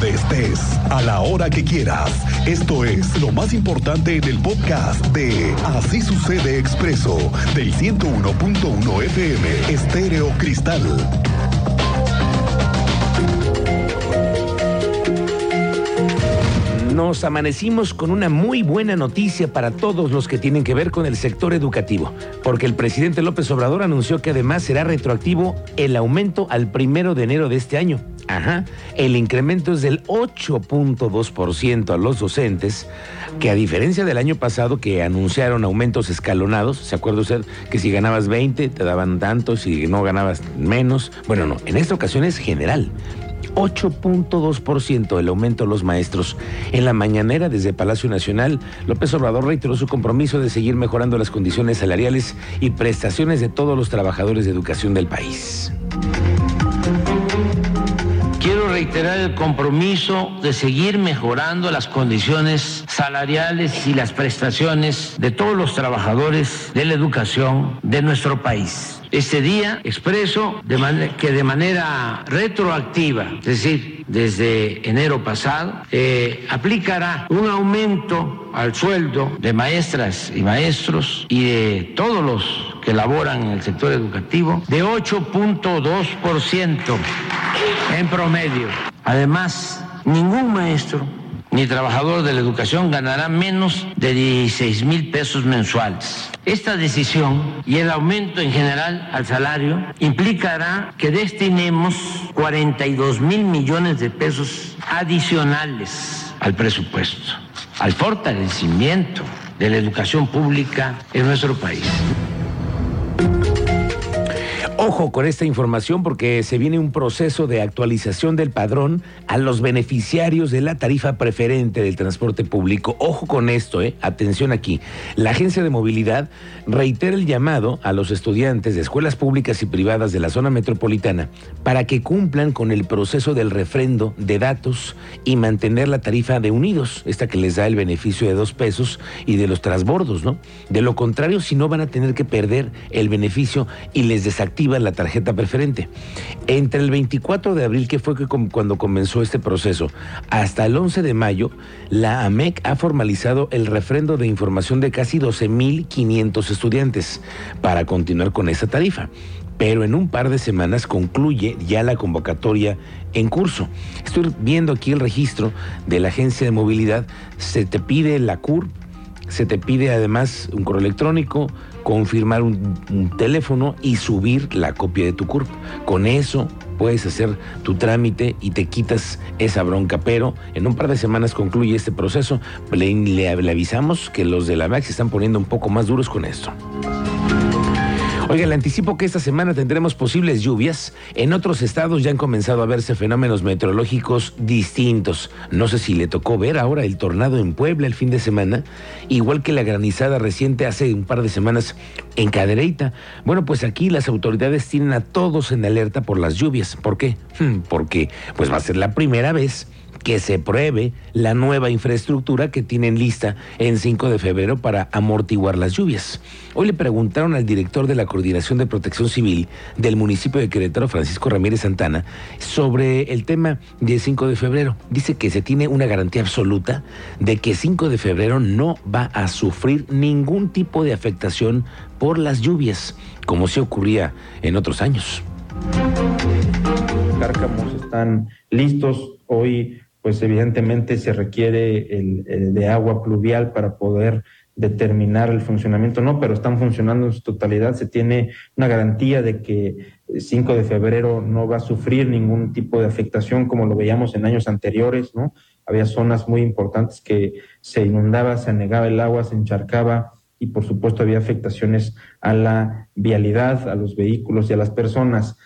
donde estés, a la hora que quieras. Esto es lo más importante en el podcast de Así sucede expreso del 101.1 FM Estéreo Cristal. nos amanecimos con una muy buena noticia para todos los que tienen que ver con el sector educativo, porque el presidente López Obrador anunció que además será retroactivo el aumento al primero de enero de este año. Ajá, el incremento es del 8.2% a los docentes, que a diferencia del año pasado que anunciaron aumentos escalonados, ¿se acuerda usted que si ganabas 20 te daban tanto, si no ganabas menos? Bueno, no, en esta ocasión es general. 8.2% el aumento de los maestros. En la mañanera desde Palacio Nacional, López Obrador reiteró su compromiso de seguir mejorando las condiciones salariales y prestaciones de todos los trabajadores de educación del país. Quiero reiterar el compromiso de seguir mejorando las condiciones salariales y las prestaciones de todos los trabajadores de la educación de nuestro país. Este día expreso que de manera retroactiva, es decir, desde enero pasado, eh, aplicará un aumento al sueldo de maestras y maestros y de todos los que laboran en el sector educativo de 8.2% en promedio. Además, ningún maestro ni trabajador de la educación ganará menos de 16 mil pesos mensuales. Esta decisión y el aumento en general al salario implicará que destinemos 42 mil millones de pesos adicionales al presupuesto, al fortalecimiento de la educación pública en nuestro país. Ojo con esta información porque se viene un proceso de actualización del padrón a los beneficiarios de la tarifa preferente del transporte público. Ojo con esto, ¿eh? Atención aquí. La Agencia de Movilidad reitera el llamado a los estudiantes de escuelas públicas y privadas de la zona metropolitana para que cumplan con el proceso del refrendo de datos y mantener la tarifa de unidos, esta que les da el beneficio de dos pesos y de los transbordos, ¿no? De lo contrario, si no van a tener que perder el beneficio y les la tarjeta preferente. Entre el 24 de abril, que fue cuando comenzó este proceso, hasta el 11 de mayo, la AMEC ha formalizado el refrendo de información de casi 12.500 estudiantes para continuar con esa tarifa pero en un par de semanas concluye ya la convocatoria en curso. Estoy viendo aquí el registro de la agencia de movilidad, se te pide la CUR, se te pide además un correo electrónico, confirmar un, teléfono y subir la copia de tu CURP. Con eso puedes hacer tu trámite y te quitas esa bronca, pero en un par de semanas concluye este proceso. Le, le, avisamos que los de la se están poniendo un poco más duros con esto. Oiga, le anticipo que esta semana tendremos posibles lluvias. En otros estados ya han comenzado a verse fenómenos meteorológicos distintos. No sé si le tocó ver ahora el tornado en Puebla el fin de semana, igual que la granizada reciente hace un par de semanas en Cadereyta. Bueno, pues aquí las autoridades tienen a todos en alerta por las lluvias. ¿Por qué? Porque pues va a ser la primera vez que se pruebe la nueva infraestructura que tienen lista en 5 de febrero para amortiguar las lluvias. Hoy le preguntaron al director de la Coordinación de Protección Civil del municipio de Querétaro, Francisco Ramírez Santana, sobre el tema de 5 de febrero. Dice que se tiene una garantía absoluta de que 5 de febrero no va a sufrir ningún tipo de afectación por las lluvias, como se ocurría en otros años. Cárcamos están listos. Hoy pues evidentemente se requiere el, de agua pluvial para poder determinar el funcionamiento, no, pero están funcionando en su totalidad. Se tiene una garantía de que 5 de febrero no va a sufrir ningún tipo de afectación como lo veíamos en años anteriores, ¿no? Había zonas muy importantes que se inundaba, se anegaba el agua, se encharcaba y por supuesto había afectaciones a la vialidad, a los vehículos y a las personas.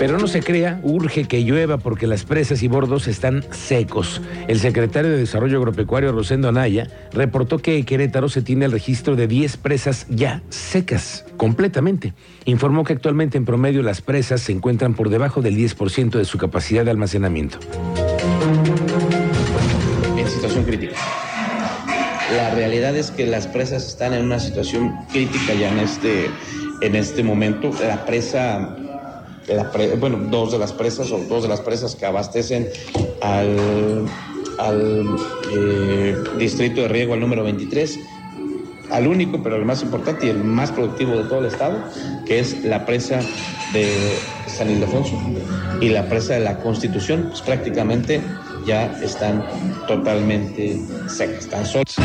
Pero no se crea, urge que llueva porque las presas y bordos están secos. El secretario de Desarrollo Agropecuario, Rosendo Anaya, reportó que Querétaro se tiene el registro de 10 presas ya secas, completamente. Informó que actualmente en promedio las presas se encuentran por debajo del 10% de su capacidad de almacenamiento. En situación crítica. La realidad es que las presas están en una situación crítica ya en este, en este momento. La presa bueno, dos de las presas o dos de las presas que abastecen al, eh, distrito de riego, al número 23, al único, pero el más importante y el más productivo de todo el estado, que es la presa de San Ildefonso y la presa de la Constitución, pues prácticamente ya están totalmente secas, están solas.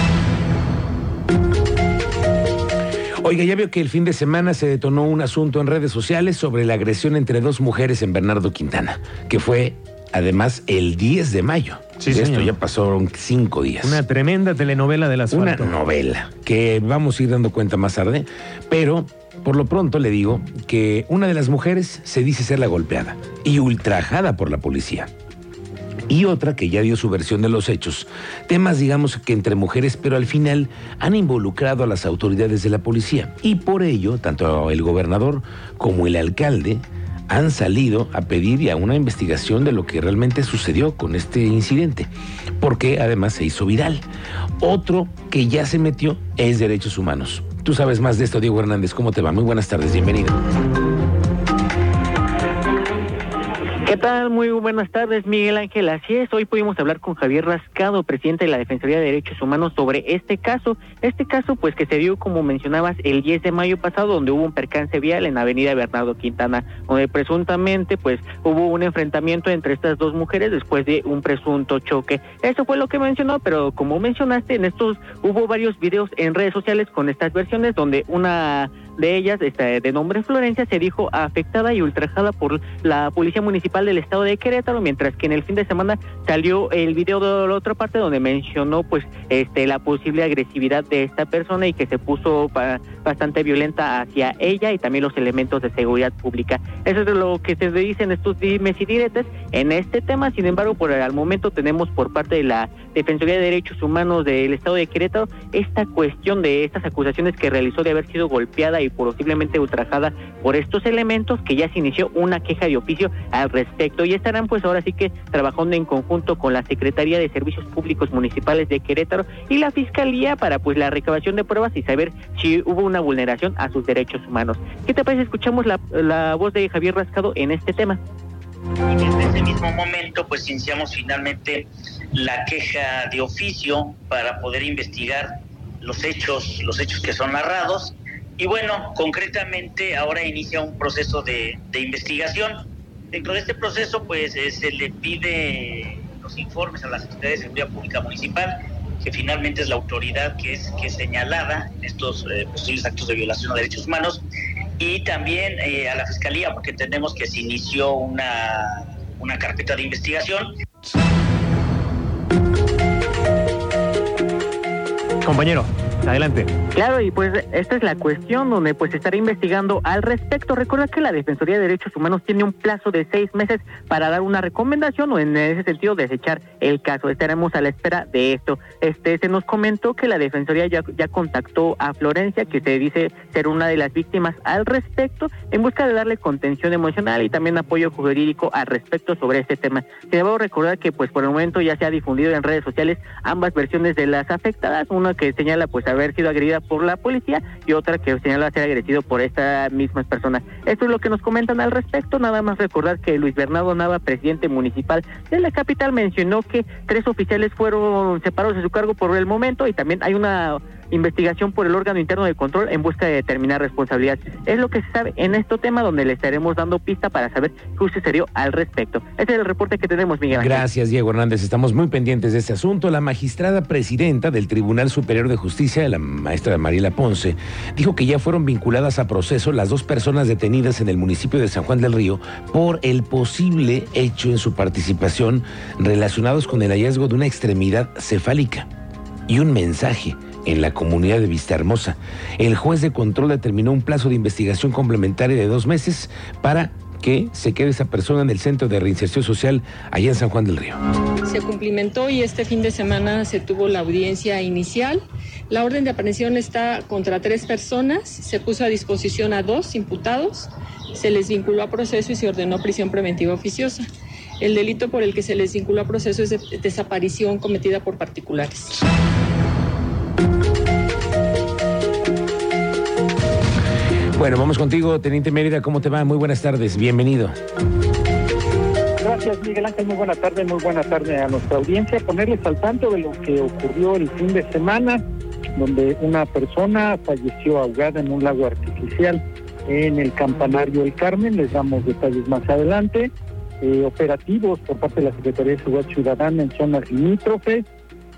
Oiga, ya veo que el fin de semana se detonó un asunto en redes sociales sobre la agresión entre dos mujeres en Bernardo Quintana, que fue además el 10 de mayo. Sí, de esto ya pasaron cinco días. Una tremenda telenovela del Una asfalto. novela que vamos a ir dando cuenta más tarde, pero por lo pronto le digo que una de las mujeres se dice ser la golpeada y ultrajada por la policía. Y otra que ya dio su versión de los hechos. Temas, digamos, que entre mujeres, pero al final han involucrado a las autoridades de la policía. Y por ello, tanto el gobernador como el alcalde han salido a pedir ya una investigación de lo que realmente sucedió con este incidente, porque además se hizo viral. Otro que ya se metió es derechos humanos. Tú sabes más de esto, Diego Hernández. ¿Cómo te va? Muy buenas tardes, bienvenido. ¿Qué tal? Muy buenas tardes, Miguel Ángel. Así es, hoy pudimos hablar con Javier Rascado, presidente de la Defensoría de Derechos Humanos, sobre este caso. Este caso, pues, que se dio, como mencionabas, el 10 de mayo pasado, donde hubo un percance vial en avenida Bernardo Quintana, donde presuntamente, pues, hubo un enfrentamiento entre estas dos mujeres después de un presunto choque. Eso fue lo que mencionó, pero como mencionaste, en estos hubo varios videos en redes sociales con estas versiones, donde una de ellas, esta, de nombre Florencia, se dijo afectada y ultrajada por la Policía Municipal del Estado de Querétaro, mientras que en el fin de semana salió el video de la otra parte donde mencionó pues este la posible agresividad de esta persona y que se puso ba- bastante violenta hacia ella y también los elementos de seguridad pública. Eso es lo que se dicen estos dimes y diretes en este tema, sin embargo, por el momento tenemos por parte de la Defensoría de Derechos Humanos del Estado de Querétaro esta cuestión de estas acusaciones que realizó de haber sido golpeada y posiblemente ultrajada por estos elementos que ya se inició una queja de oficio al respecto y estarán pues ahora sí que trabajando en conjunto con la Secretaría de Servicios Públicos Municipales de Querétaro y la Fiscalía para pues la recabación de pruebas y saber si hubo una vulneración a sus derechos humanos. ¿Qué te parece? Escuchamos la, la voz de Javier Rascado en este tema. Y desde ese mismo momento, pues iniciamos finalmente la queja de oficio para poder investigar los hechos, los hechos que son narrados. Y bueno, concretamente ahora inicia un proceso de, investigación. Dentro de este proceso, pues eh, se le pide los informes a la Secretaría de Seguridad Pública Municipal, que finalmente es la autoridad que es, que señalada en estos eh, posibles actos de violación a derechos humanos, y también eh, a la Fiscalía, porque entendemos que se inició una, una carpeta de investigación. Compañero, adelante. Claro, y pues esta es la cuestión donde pues estará investigando al respecto. Recuerda que la Defensoría de Derechos Humanos tiene un plazo de seis meses para dar una recomendación o en ese sentido desechar el caso. Estaremos a la espera de esto. Este se nos comentó que la Defensoría ya, ya contactó a Florencia, que se dice ser una de las víctimas al respecto, en busca de darle contención emocional y también apoyo jurídico al respecto sobre este tema. Sin embargo, recordar que pues por el momento ya se ha difundido en redes sociales ambas versiones de las afectadas, una que señala pues haber sido agredida por la policía y otra que señala ser agredido por estas mismas personas. Esto es lo que nos comentan al respecto, nada más recordar que Luis Bernardo Nava, presidente municipal de la capital, mencionó que tres oficiales fueron separados de su cargo por el momento y también hay una investigación por el órgano interno de control en busca de determinar responsabilidad. Es lo que se sabe en este tema donde le estaremos dando pista para saber qué sucedió al respecto. Ese es el reporte que tenemos, Miguel Ángel. Gracias, Diego Hernández. Estamos muy pendientes de este asunto. La magistrada presidenta del Tribunal Superior de Justicia, la maestra Mariela Ponce, dijo que ya fueron vinculadas a proceso las dos personas detenidas en el municipio de San Juan del Río por el posible hecho en su participación relacionados con el hallazgo de una extremidad cefálica y un mensaje en la comunidad de Vista Hermosa. El juez de control determinó un plazo de investigación complementaria de dos meses para que se quede esa persona en el centro de reinserción social allá en San Juan del Río. Se cumplimentó y este fin de semana se tuvo la audiencia inicial. La orden de aprehensión está contra tres personas, se puso a disposición a dos imputados, se les vinculó a proceso y se ordenó prisión preventiva oficiosa. El delito por el que se les vinculó a proceso es de desaparición cometida por particulares. Bueno, vamos contigo, Teniente Mérida, ¿cómo te va? Muy buenas tardes, bienvenido. Gracias, Miguel Ángel. Muy buena tarde, muy buena tarde a nuestra audiencia. Ponerles al tanto de lo que ocurrió el fin de semana, donde una persona falleció ahogada en un lago artificial en el campanario El Carmen. Les damos detalles más adelante. Eh, operativos por parte de la Secretaría de Seguridad Ciudadana en zonas limítrofes.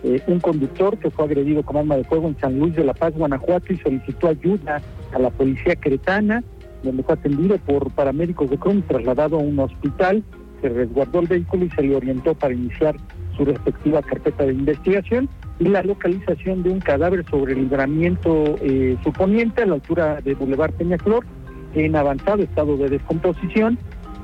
Eh, un conductor que fue agredido con arma de fuego en San Luis de la Paz, Guanajuato, y solicitó ayuda a la policía cretana, donde fue atendido por paramédicos de CRUM, trasladado a un hospital, se resguardó el vehículo y se le orientó para iniciar su respectiva carpeta de investigación y la localización de un cadáver sobre el libramiento eh, suponiente a la altura de Boulevard Peñaflor en avanzado estado de descomposición.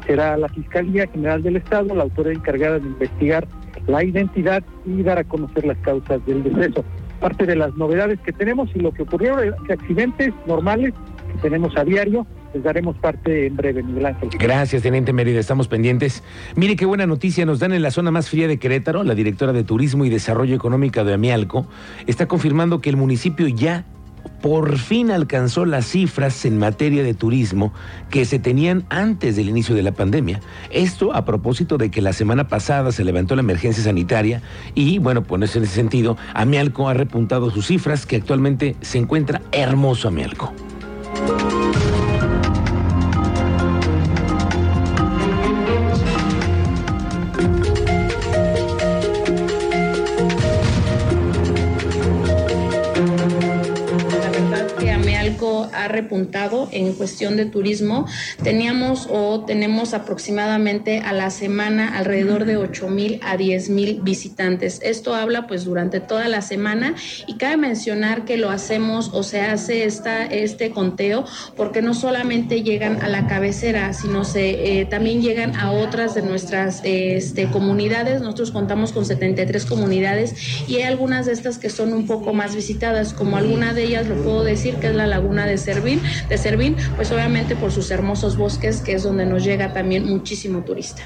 Será la Fiscalía General del Estado la autoridad encargada de investigar la identidad y dar a conocer las causas del deceso. Parte de las novedades que tenemos y lo que ocurrió, accidentes normales que tenemos a diario, les daremos parte en breve, Miguel Ángel. Gracias, Teniente Mérida, estamos pendientes. Mire qué buena noticia nos dan en la zona más fría de Querétaro. La directora de Turismo y Desarrollo Económico de Amialco está confirmando que el municipio ya por fin alcanzó las cifras en materia de turismo que se tenían antes del inicio de la pandemia. Esto a propósito de que la semana pasada se levantó la emergencia sanitaria y, bueno, pues en ese sentido, Amialco ha repuntado sus cifras que actualmente se encuentra hermoso Amialco. Repuntado en cuestión de turismo. Teníamos o tenemos aproximadamente a la semana alrededor de 8 mil a 10 mil visitantes. Esto habla pues durante toda la semana y cabe mencionar que lo hacemos o se hace esta, este conteo porque no solamente llegan a la cabecera, sino se, eh, también llegan a otras de nuestras este, comunidades. Nosotros contamos con 73 comunidades y hay algunas de estas que son un poco más visitadas, como alguna de ellas lo puedo decir que es la laguna de De Servín, pues obviamente por sus hermosos bosques, que es donde nos llega también muchísimo turista.